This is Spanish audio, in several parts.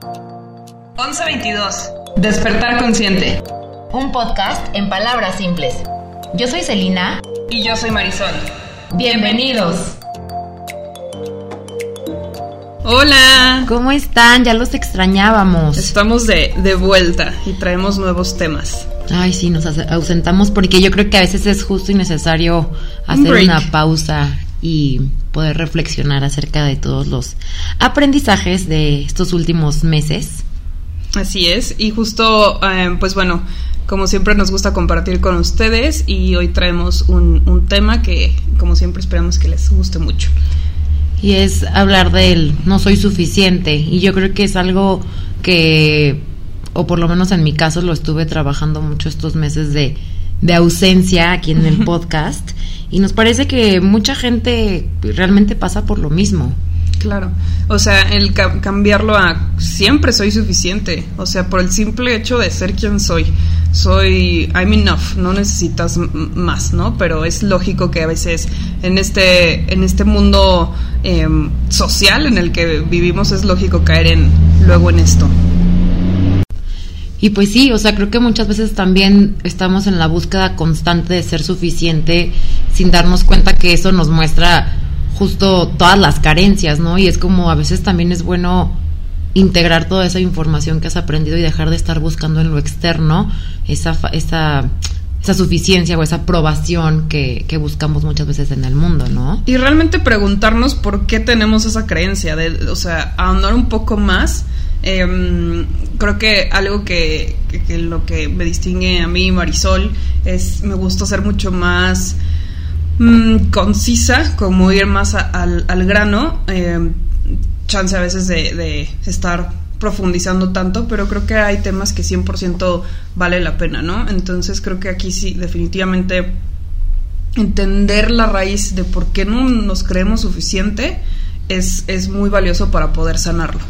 1122. Despertar consciente. Un podcast en palabras simples. Yo soy Celina. Y yo soy Marisol. Bienvenidos. Hola. ¿Cómo están? Ya los extrañábamos. Estamos de, de vuelta y traemos nuevos temas. Ay, sí, nos ausentamos porque yo creo que a veces es justo y necesario hacer una pausa y poder reflexionar acerca de todos los aprendizajes de estos últimos meses. Así es, y justo, eh, pues bueno, como siempre nos gusta compartir con ustedes y hoy traemos un, un tema que como siempre esperamos que les guste mucho. Y es hablar del no soy suficiente y yo creo que es algo que, o por lo menos en mi caso lo estuve trabajando mucho estos meses de, de ausencia aquí en el podcast y nos parece que mucha gente realmente pasa por lo mismo. Claro, o sea, el cambiarlo a siempre soy suficiente, o sea, por el simple hecho de ser quien soy, soy, I'm enough, no necesitas más, ¿no? Pero es lógico que a veces en este, en este mundo em, social en el que vivimos es lógico caer en, luego en esto. Y pues sí, o sea, creo que muchas veces también estamos en la búsqueda constante de ser suficiente sin darnos cuenta que eso nos muestra justo todas las carencias, ¿no? Y es como a veces también es bueno integrar toda esa información que has aprendido y dejar de estar buscando en lo externo esa, esa, esa suficiencia o esa aprobación que, que, buscamos muchas veces en el mundo, ¿no? Y realmente preguntarnos por qué tenemos esa creencia, de, o sea, ahondar un poco más. Eh, creo que algo que, que, lo que me distingue a mí, Marisol, es me gusta ser mucho más Mm, concisa, como ir más al, grano. Eh, chance a veces de, estar profundizando tanto, pero creo que hay temas que 100% vale la pena, ¿no? Entonces creo que aquí sí, definitivamente entender la raíz de por qué no nos creemos suficiente es, es muy valioso para poder sanarlo.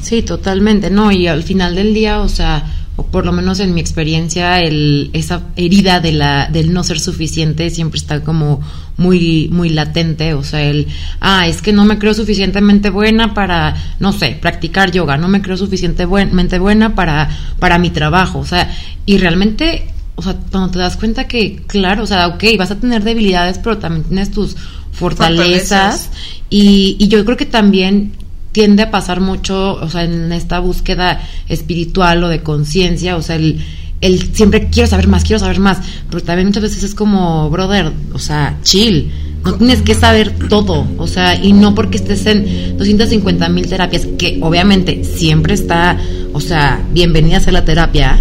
Sí, totalmente, ¿no? Y al final del día, o sea, o por lo menos en mi experiencia, el, esa herida de la, del no ser suficiente siempre está como muy, muy latente, o sea, el, ah, es que no me creo suficientemente buena para, no sé, practicar yoga, no me creo suficientemente buena para, para mi trabajo, o sea, y realmente, o sea, cuando te das cuenta que, claro, o sea, ok, vas a tener debilidades, pero también tienes tus fortalezas, Y, y yo creo que también tiende a pasar mucho, o sea, en esta búsqueda espiritual o de conciencia, o sea, el, el siempre quiero saber más, quiero saber más, pero también muchas veces es como, brother, o sea, chill, no tienes que saber todo, o sea, y no porque estés en 250 mil terapias, que obviamente siempre está, o sea, bienvenida a la terapia,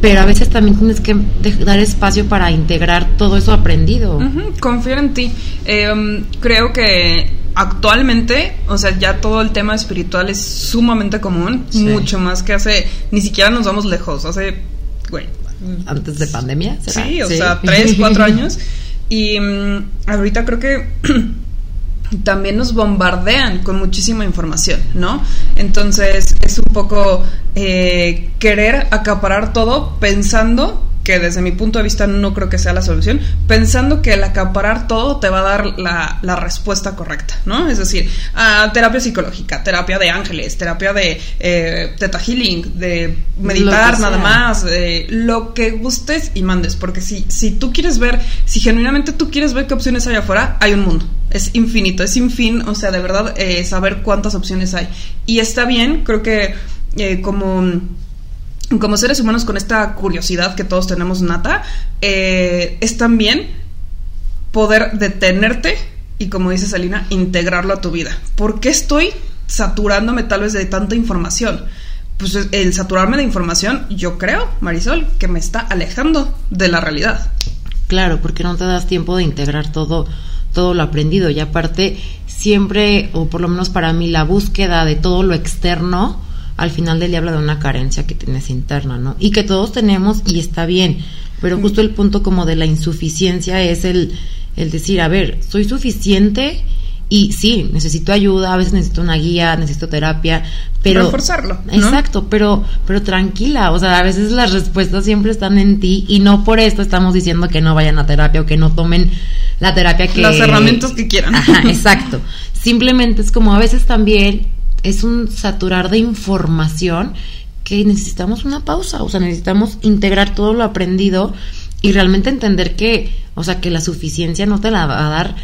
pero a veces también tienes que dar espacio para integrar todo eso aprendido. Confío en ti. Em, creo que actualmente, o sea, ya todo el tema espiritual es sumamente común, mucho más que hace, ni siquiera nos vamos lejos, hace, güey. Antes de pandemia, Sí, o sea, tres, cuatro años. Y mm, ahorita creo que también nos bombardean con muchísima información, ¿no? Entonces es un poco eh, querer acaparar todo pensando que desde mi punto de vista no creo que sea la solución, pensando que el acaparar todo te va a dar la, respuesta correcta, ¿no? Es decir, ah, terapia psicológica, terapia de ángeles, terapia de eh, teta healing, de meditar nada más, lo que gustes y mandes, porque si, si tú quieres ver, si genuinamente tú quieres ver qué opciones hay afuera, hay un mundo, es infinito, es sin fin, o sea, de verdad, eh, saber cuántas opciones hay. Y está bien, creo que eh, como como seres humanos con esta curiosidad que todos tenemos nata, eh, es también poder detenerte y, como dice Salina, integrarlo a tu vida. ¿Por qué estoy saturándome tal vez de tanta información? Pues el saturarme de información, yo creo, Marisol, que me está alejando de la realidad. Claro, porque no te das tiempo de integrar todo, todo lo aprendido. Y aparte, siempre, o por lo menos para mí, la búsqueda de todo lo externo al final del día habla de una carencia que tienes interna, ¿no? Y que todos tenemos y está bien, pero justo el punto como de la insuficiencia es el, el decir, a ver, soy suficiente y sí, necesito ayuda, a veces necesito una guía, necesito terapia, pero... Reforzarlo. Exacto, pero, pero tranquila, o sea, a veces las respuestas siempre están en ti y no por esto estamos diciendo que no vayan a terapia o que no tomen la terapia que... Las herramientas que quieran. Ajá, exacto. Simplemente es como a veces también es un saturar de información que necesitamos una pausa, o sea, necesitamos integrar todo lo aprendido y realmente entender que, o sea, que la suficiencia no te la va a dar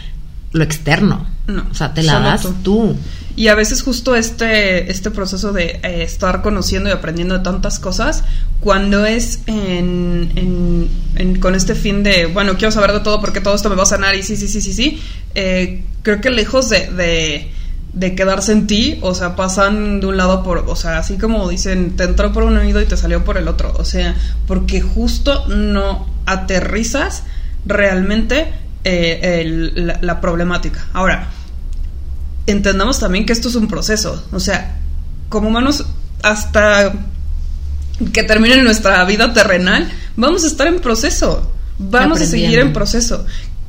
lo externo. No, o sea, te la das tú. Y a veces justo este, este proceso de eh, estar conociendo y aprendiendo de tantas cosas, cuando es en, con este fin de, bueno, quiero saber de todo porque todo esto me va a sanar y sí, sí, sí, sí, sí, eh, creo que lejos de, de, quedarse en ti, o sea, pasan de un lado por, o sea, así como dicen, te entró por un oído y te salió por el otro, o sea, porque justo no aterrizas realmente eh, la problemática. Ahora, entendamos también que esto es un proceso. O sea, como humanos, hasta que termine nuestra vida terrenal, vamos a estar en proceso. Vamos a seguir en proceso.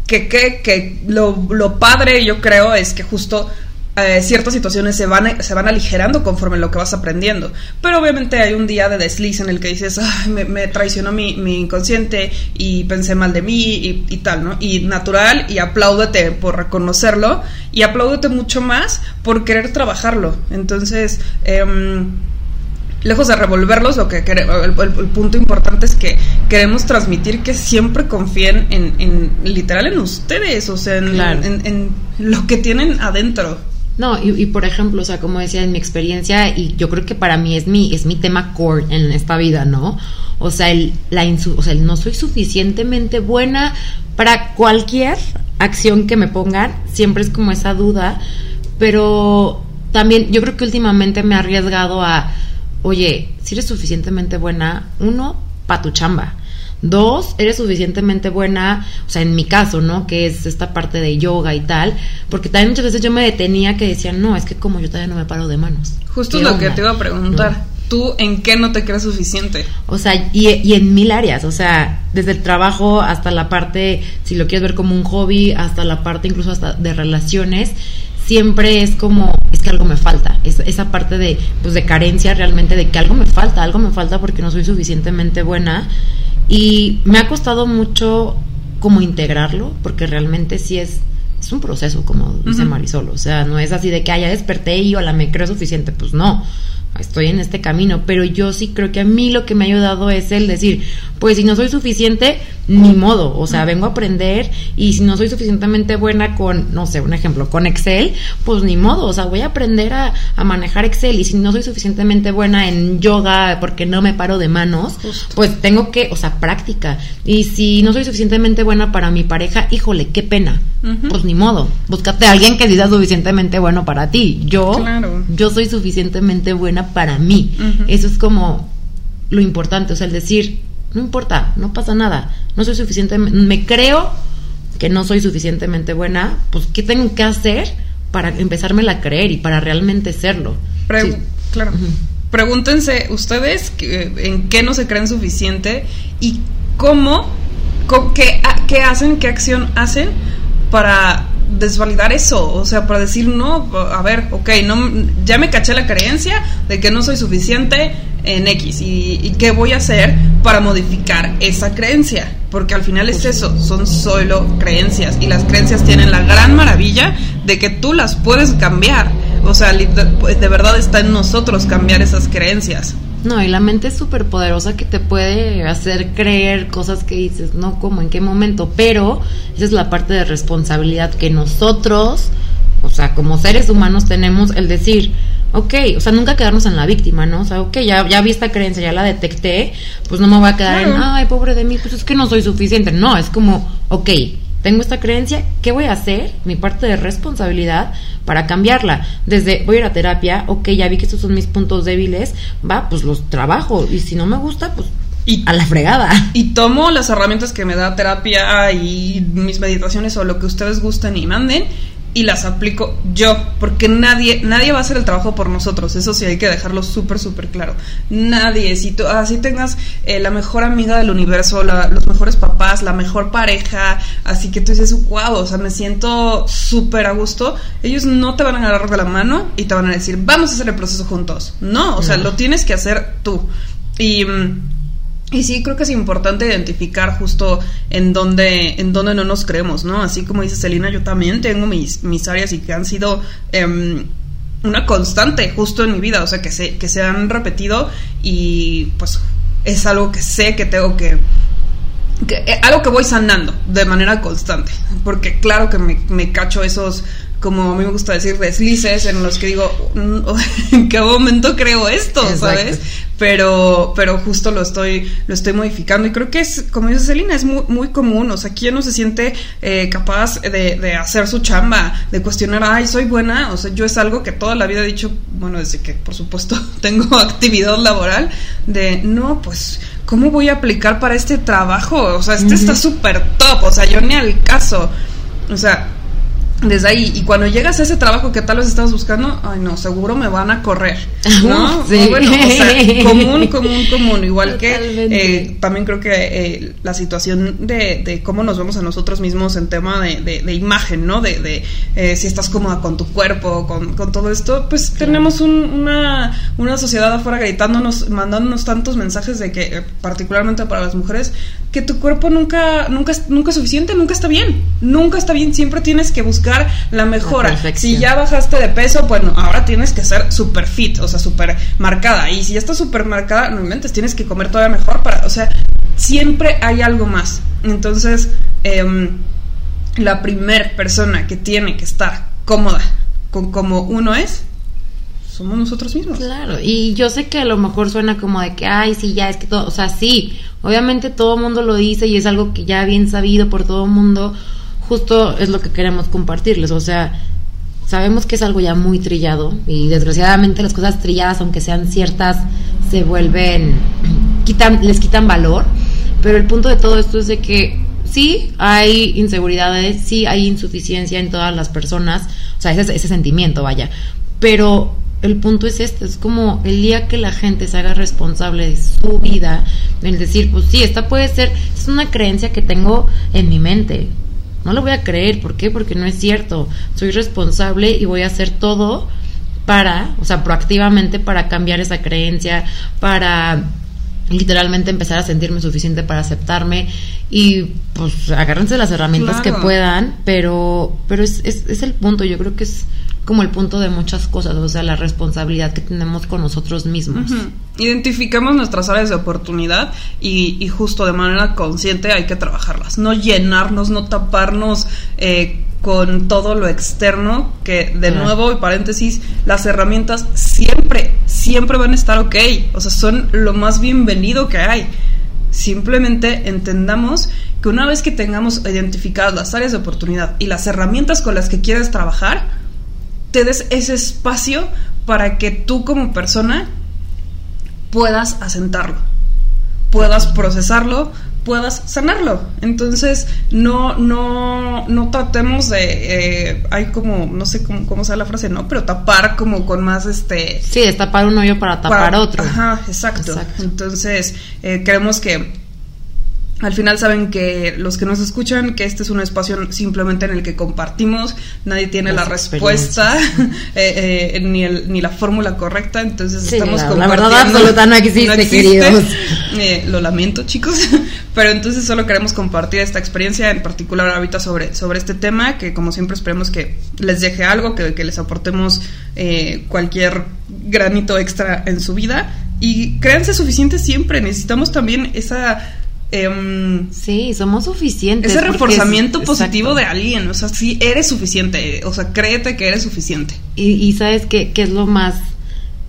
Que, que, que lo, lo padre, yo creo, es que justo eh, ciertas situaciones se van, se van aligerando conforme lo que vas aprendiendo. Pero obviamente hay un día de desliz en el que dices, me, traicionó mi, inconsciente y pensé mal de mí y, tal, ¿no? Y natural, y apláudete por reconocerlo y apláudete mucho más por querer trabajarlo. Entonces, em, lejos de revolverlos, lo que el, punto importante es que queremos transmitir que siempre confíen en, literal en ustedes, o sea, en lo que tienen adentro. No, y, por ejemplo, o sea, como decía en mi experiencia, y yo creo que para mí es mi, es mi tema core en esta vida, ¿no? O sea, el, la o sea, el no soy suficientemente buena para cualquier acción que me pongan, siempre es como esa duda, pero también yo creo que últimamente me he arriesgado a, oye, si eres suficientemente buena, uno, pa' tu chamba. Dos, eres suficientemente buena, o sea, en mi caso, ¿no? Que es esta parte de yoga y tal, porque también muchas veces yo me detenía que decía, no, es que como yo todavía no me paro de manos. Justo lo que te iba a preguntar. ¿Tú en qué no te crees suficiente? O sea, y, y, en mil áreas, o sea, desde el trabajo hasta la parte, si lo quieres ver como un hobby, hasta la parte incluso hasta de relaciones, siempre es como, es que algo me falta, es, esa parte de, pues de carencia realmente, de que algo me falta, algo me falta porque no soy suficientemente buena y me ha costado mucho como integrarlo, porque realmente sí es, es un proceso, como dice Marisol. O sea, no es así de que, haya ya desperté y hola, me creo suficiente. Pues no estoy en este camino, pero yo sí creo que a mí lo que me ha ayudado es el decir, pues si no soy suficiente, ni modo, o sea, vengo a aprender y si no soy suficientemente buena con, no sé, un ejemplo, con Excel, pues ni modo, o sea, voy a aprender a, manejar Excel y si no soy suficientemente buena en yoga porque no me paro de manos, pues tengo que, o sea, práctica. Y si no soy suficientemente buena para mi pareja, híjole, qué pena, pues ni modo, búscate a alguien que sea suficientemente bueno para ti. Yo, yo soy suficientemente buena para mí. Eso es como lo importante, o sea, el decir, no importa, no pasa nada, no soy suficientemente, me creo que no soy suficientemente buena, pues ¿qué tengo que hacer para empezarme a creer y para realmente serlo? Claro. Pregúntense ustedes en qué no se creen suficiente y cómo, qué, qué hacen, qué acción hacen para desvalidar eso, o sea, para decir, no, a ver, ok, no, ya me caché la creencia de que no soy suficiente en X y, qué voy a hacer para modificar esa creencia, porque al final es eso, son solo creencias y las creencias tienen la gran maravilla de que tú las puedes cambiar, o sea, de verdad está en nosotros cambiar esas creencias. No, y la mente es súper poderosa que te puede hacer creer cosas que dices, no, como en qué momento, pero esa es la parte de responsabilidad que nosotros, o sea, como seres humanos tenemos el decir, ok, o sea, nunca quedarnos en la víctima, ¿no? O sea, ok, ya, ya vi esta creencia, ya la detecté, pues no me voy a quedar en, ay, pobre de mí, pues es que no soy suficiente. No, es como, ok, tengo esta creencia, ¿qué voy a hacer? Mi parte de responsabilidad para cambiarla. Desde voy a ir a terapia, ok, ya vi que estos son mis puntos débiles, va, pues los trabajo. Y si no me gusta, pues y, a la fregada. Y tomo las herramientas que me da terapia y mis meditaciones o lo que ustedes gusten y manden y las aplico yo, porque nadie, nadie va a hacer el trabajo por nosotros, eso sí hay que dejarlo súper, súper claro. Nadie, si tú así tengas eh, la mejor amiga del universo, los mejores papás, la mejor pareja, así que tú dices, wow, o sea, me siento súper a gusto, ellos no te van a agarrar de la mano y te van a decir, vamos a hacer el proceso juntos. No, o sea, lo tienes que hacer tú. Y mm, y sí, creo que es importante identificar justo en dónde, en dónde no nos creemos, ¿no? Así como dice Celina, yo también tengo mis, mis áreas y que han sido em, una constante justo en mi vida, o sea, que se, que se han repetido y pues es algo que sé que tengo que, eh, algo que voy sanando de manera constante, porque claro que me, me cacho esos como a mí me gusta decir, deslices en los que digo, mm, ¿en qué momento creo esto? ¿Sabes? Pero, pero justo lo estoy, lo estoy modificando y creo que es, como dice Celina, es muy, muy común. O sea, ¿quién no se siente eh, capaz de, de, hacer su chamba, de cuestionar, ay, soy buena? O sea, yo es algo que toda la vida he dicho, bueno, desde que por supuesto tengo actividad laboral, de, no, pues, ¿cómo voy a aplicar para este trabajo? O sea, este está súper top, o sea, yo ni al caso. O sea, desde ahí. Y cuando llegas a ese trabajo que tal vez estás buscando, ay no, seguro me van a correr, ¿no? Sí. Bueno, o sea, común, común, común. Igual que eh, también creo que eh, la situación de, de, cómo nos vemos a nosotros mismos en tema de, de, imagen, ¿no? De, de eh, si estás cómoda con tu cuerpo, con, con todo esto, pues tenemos un, una, una sociedad afuera gritándonos, mandándonos tantos mensajes de que, eh, particularmente para las mujeres, que tu cuerpo nunca, nunca, nunca es suficiente, nunca está bien. Nunca está bien, siempre tienes que buscar la mejora. si ya bajaste de peso, bueno, ahora tienes que ser super fit, o sea, super marcada. Y si ya estás super marcada, no inventes, tienes que comer todavía mejor para, o sea, siempre hay algo más. Entonces, em, la primer persona que tiene que estar cómoda con como uno es, somos nosotros mismos. Claro, y yo sé que a lo mejor suena como de que, ay, sí, ya es que todo, o sea, sí, obviamente todo mundo lo dice y es algo que ya bien sabido por todo el mundo, justo es lo que queremos compartirles. O sea, sabemos que es algo ya muy trillado y desgraciadamente las cosas trilladas, aunque sean ciertas, se vuelven, quitan, les quitan valor. Pero el punto de todo esto es de que sí hay inseguridades, sí hay insuficiencia en todas las personas, o sea, ese sentimiento, vaya. Pero el punto es este, es como el día que la gente se haga responsable de su vida, el decir, pues sí, esta puede ser, es una creencia que tengo en mi mente, no lo voy a creer, ¿por qué? Porque no es cierto. Soy responsable y voy a hacer todo para, o sea, proactivamente para cambiar esa creencia, para literalmente empezar a sentirme suficiente para aceptarme y pues agárrense las herramientas que puedan, pero pero es, es, es, el punto, yo creo que es como el punto de muchas cosas, o sea, la responsabilidad que tenemos con nosotros mismos. Identificamos nuestras áreas de oportunidad y, y, justo de manera consciente hay que trabajarlas, no llenarnos, no taparnos eh, con todo lo externo, que de nuevo, y paréntesis, las herramientas siempre, siempre van a estar ok, o sea, son lo más bienvenido que hay. Simplemente entendamos que una vez que tengamos identificadas las áreas de oportunidad y las herramientas con las que quieres trabajar, te des ese espacio para que tú como persona puedas asentarlo, puedas procesarlo, puedas sanarlo. Entonces, no, no, no tratemos de, eh, hay como, no sé cómo, cómo sea la frase, ¿no? Pero tapar como con más este... Sí, destapar un hoyo para tapar otro. Ajá, exacto. Entonces, eh, creemos que al final saben que los que nos escuchan, que este es un espacio simplemente en el que compartimos, nadie tiene la respuesta eh, eh, ni, el, ni la fórmula correcta, entonces estamos compartiendo. La verdad absoluta no existe, queridos. Eh, lo lamento, chicos, pero entonces solo queremos compartir esta experiencia, en particular ahorita sobre, sobre este tema, que como siempre esperemos que les deje algo, que, que les aportemos eh, cualquier granito extra en su vida y créanse suficientes siempre, necesitamos también esa eh, sí, somos suficientes. Ese reforzamiento positivo de alguien, o sea, sí, eres suficiente, o sea, créete que eres suficiente. Y, sabes qué, es lo más,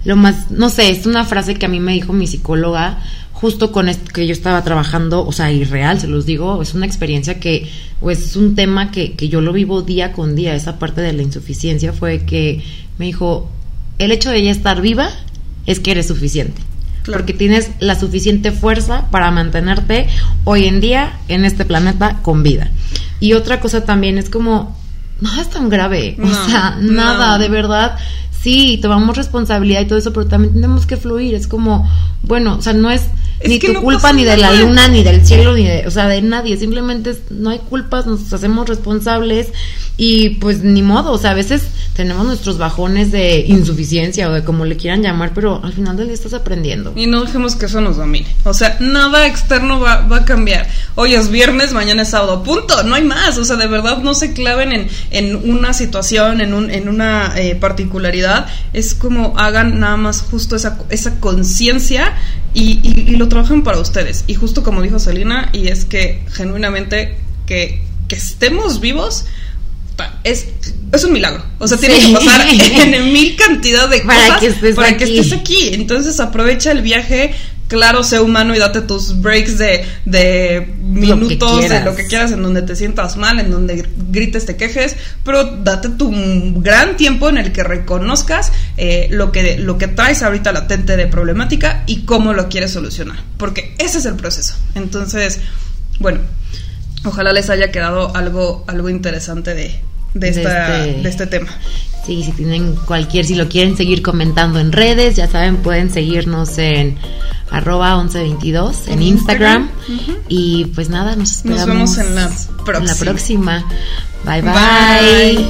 lo más, no sé, es una frase que a mí me dijo mi psicóloga justo con esto que yo estaba trabajando, o sea, irreal, se los digo, es una experiencia que, pues, es un tema que, que yo lo vivo día con día, esa parte de la insuficiencia fue que me dijo, el hecho de ella estar viva es que eres suficiente porque tienes la suficiente fuerza para mantenerte hoy en día en este planeta con vida. Y otra cosa también es como, nada es tan grave, o sea, nada, de verdad. Sí, tomamos responsabilidad y todo eso, pero también tenemos que fluir. Es como, bueno, o sea, no es ni tu culpa, ni de la luna, ni del cielo, ni de, o sea, de nadie. Simplemente no hay culpas, nos hacemos responsables y pues ni modo. O sea, a veces tenemos nuestros bajones de insuficiencia o de como le quieran llamar, pero al final del día estás aprendiendo. Y no dejemos que eso nos domine. O sea, nada externo va, va a cambiar. Hoy es viernes, mañana es sábado. Punto. No hay más. O sea, de verdad no se claven en, en una situación, en, un, en una eh, particularidad. Es como hagan nada más justo esa, esa conciencia y, y, lo trabajan para ustedes. Y justo como dijo Selina, y es que genuinamente que, que estemos vivos es, es un milagro. O sea, tiene que pasar en, mil cantidad de cosas para, que estés, para que estés aquí. Entonces aprovecha el viaje, claro, sé humano y date tus breaks de, de minutos, de lo que quieras, en donde te sientas mal, en donde grites, te quejes, pero date tu gran tiempo en el que reconozcas eh, lo, que, lo que traes ahorita latente de problemática y cómo lo quieres solucionar, porque ese es el proceso. Entonces, bueno, ojalá les haya quedado algo, algo interesante de, de, esta, este, de este tema. Sí, si tienen cualquier, si lo quieren seguir comentando en redes, ya saben, pueden seguirnos en arroba 1122 en, Instagram. Y pues nada, nos, nos vemos en la próxima. En la próxima. bye. bye.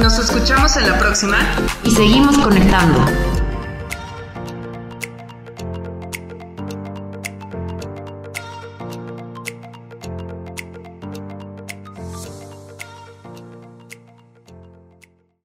Nos escuchamos en la próxima y seguimos conectando.